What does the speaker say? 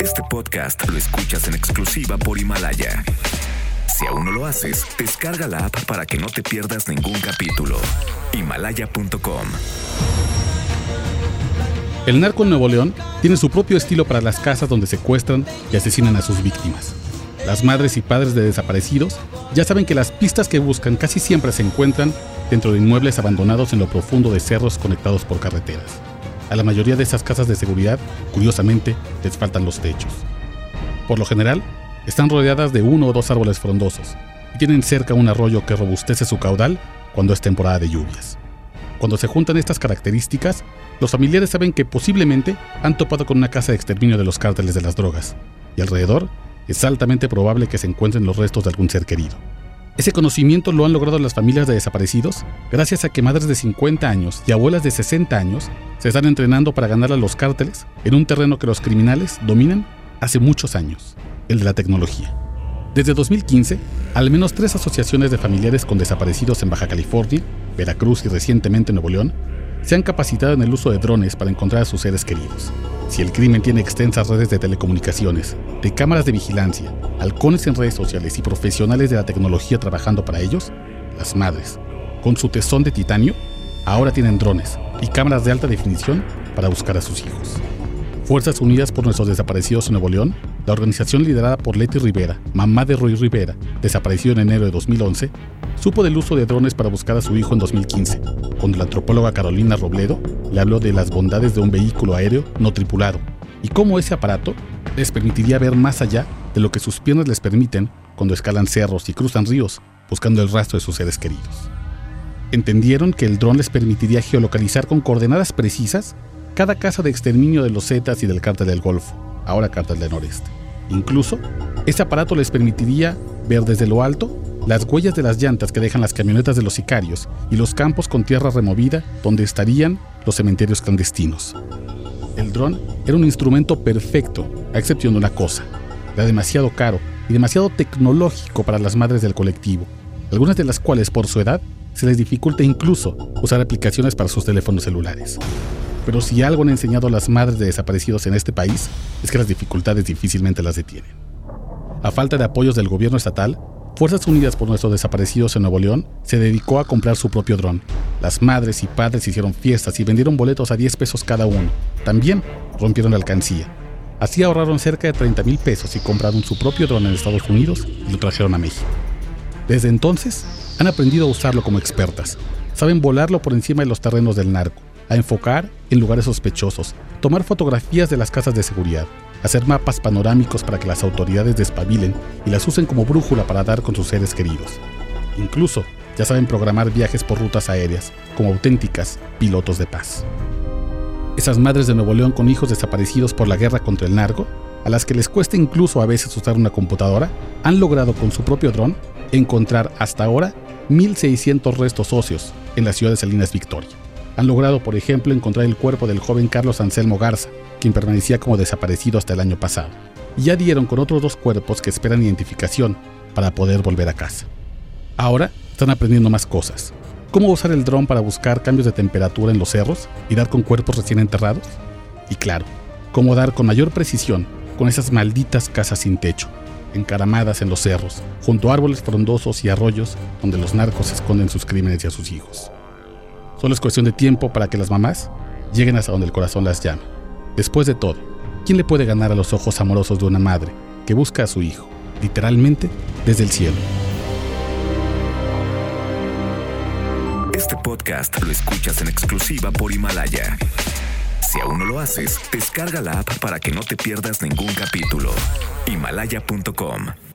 Este podcast lo escuchas en exclusiva por Himalaya. Si aún no lo haces, descarga la app para que no te pierdas ningún capítulo. Himalaya.com El narco en Nuevo León tiene su propio estilo para las casas donde secuestran y asesinan a sus víctimas. Las madres y padres de desaparecidos ya saben que las pistas que buscan casi siempre se encuentran dentro de inmuebles abandonados en lo profundo de cerros conectados por carreteras. A la mayoría de esas casas de seguridad, curiosamente, les faltan los techos. Por lo general, están rodeadas de uno o dos árboles frondosos y tienen cerca un arroyo que robustece su caudal cuando es temporada de lluvias. Cuando se juntan estas características, los familiares saben que posiblemente han topado con una casa de exterminio de los cárteles de las drogas, y alrededor es altamente probable que se encuentren los restos de algún ser querido. Ese conocimiento lo han logrado las familias de desaparecidos gracias a que madres de 50 años y abuelas de 60 años se están entrenando para ganar a los cárteles en un terreno que los criminales dominan hace muchos años, el de la tecnología. Desde 2015, al menos tres asociaciones de familiares con desaparecidos en Baja California, Veracruz y recientemente Nuevo León se han capacitado en el uso de drones para encontrar a sus seres queridos. Si el crimen tiene extensas redes de telecomunicaciones, de cámaras de vigilancia, halcones en redes sociales y profesionales de la tecnología trabajando para ellos, las madres, con su tesón de titanio, ahora tienen drones y cámaras de alta definición para buscar a sus hijos. Fuerzas Unidas por Nuestros Desaparecidos en Nuevo León, la organización liderada por Leti Rivera, mamá de Roy Rivera, desaparecido en enero de 2011, supo del uso de drones para buscar a su hijo en 2015, cuando la antropóloga Carolina Robledo le habló de las bondades de un vehículo aéreo no tripulado y cómo ese aparato les permitiría ver más allá de lo que sus piernas les permiten cuando escalan cerros y cruzan ríos buscando el rastro de sus seres queridos. Entendieron que el dron les permitiría geolocalizar con coordenadas precisas cada casa de exterminio de los Zetas y del cártel del Golfo, ahora cártel del Noreste. Incluso, ese aparato les permitiría ver desde lo alto las huellas de las llantas que dejan las camionetas de los sicarios y los campos con tierra removida donde estarían los cementerios clandestinos. El dron era un instrumento perfecto, a excepción de una cosa. Era demasiado caro y demasiado tecnológico para las madres del colectivo, algunas de las cuales por su edad se les dificulta incluso usar aplicaciones para sus teléfonos celulares. Pero si algo han enseñado a las madres de desaparecidos en este país es que las dificultades difícilmente las detienen. A falta de apoyos del gobierno estatal, Fuerzas Unidas por Nuestros Desaparecidos en Nuevo León se dedicó a comprar su propio dron. Las madres y padres hicieron fiestas y vendieron boletos a 10 pesos cada uno. También rompieron la alcancía. Así ahorraron cerca de 30 mil pesos y compraron su propio dron en Estados Unidos y lo trajeron a México. Desde entonces, han aprendido a usarlo como expertas. Saben volarlo por encima de los terrenos del narco, a enfocar en lugares sospechosos, tomar fotografías de las casas de seguridad, hacer mapas panorámicos para que las autoridades despabilen y las usen como brújula para dar con sus seres queridos. Incluso ya saben programar viajes por rutas aéreas, como auténticas pilotos de paz. Esas madres de Nuevo León con hijos desaparecidos por la guerra contra el narco, a las que les cuesta incluso a veces usar una computadora, han logrado con su propio dron encontrar hasta ahora 1.600 restos óseos en la ciudad de Salinas Victoria. Han logrado, por ejemplo, encontrar el cuerpo del joven Carlos Anselmo Garza, quien permanecía como desaparecido hasta el año pasado. Y ya dieron con otros dos cuerpos que esperan identificación para poder volver a casa. Ahora están aprendiendo más cosas. Cómo usar el dron para buscar cambios de temperatura en los cerros y dar con cuerpos recién enterrados. Y claro, cómo dar con mayor precisión con esas malditas casas sin techo, encaramadas en los cerros, junto a árboles frondosos y arroyos donde los narcos esconden sus crímenes y a sus hijos. Solo es cuestión de tiempo para que las mamás lleguen hasta donde el corazón las llama. Después de todo, ¿quién le puede ganar a los ojos amorosos de una madre que busca a su hijo, literalmente, desde el cielo? Este podcast lo escuchas en exclusiva por Himalaya. Si aún no lo haces, descarga la app para que no te pierdas ningún capítulo. Himalaya.com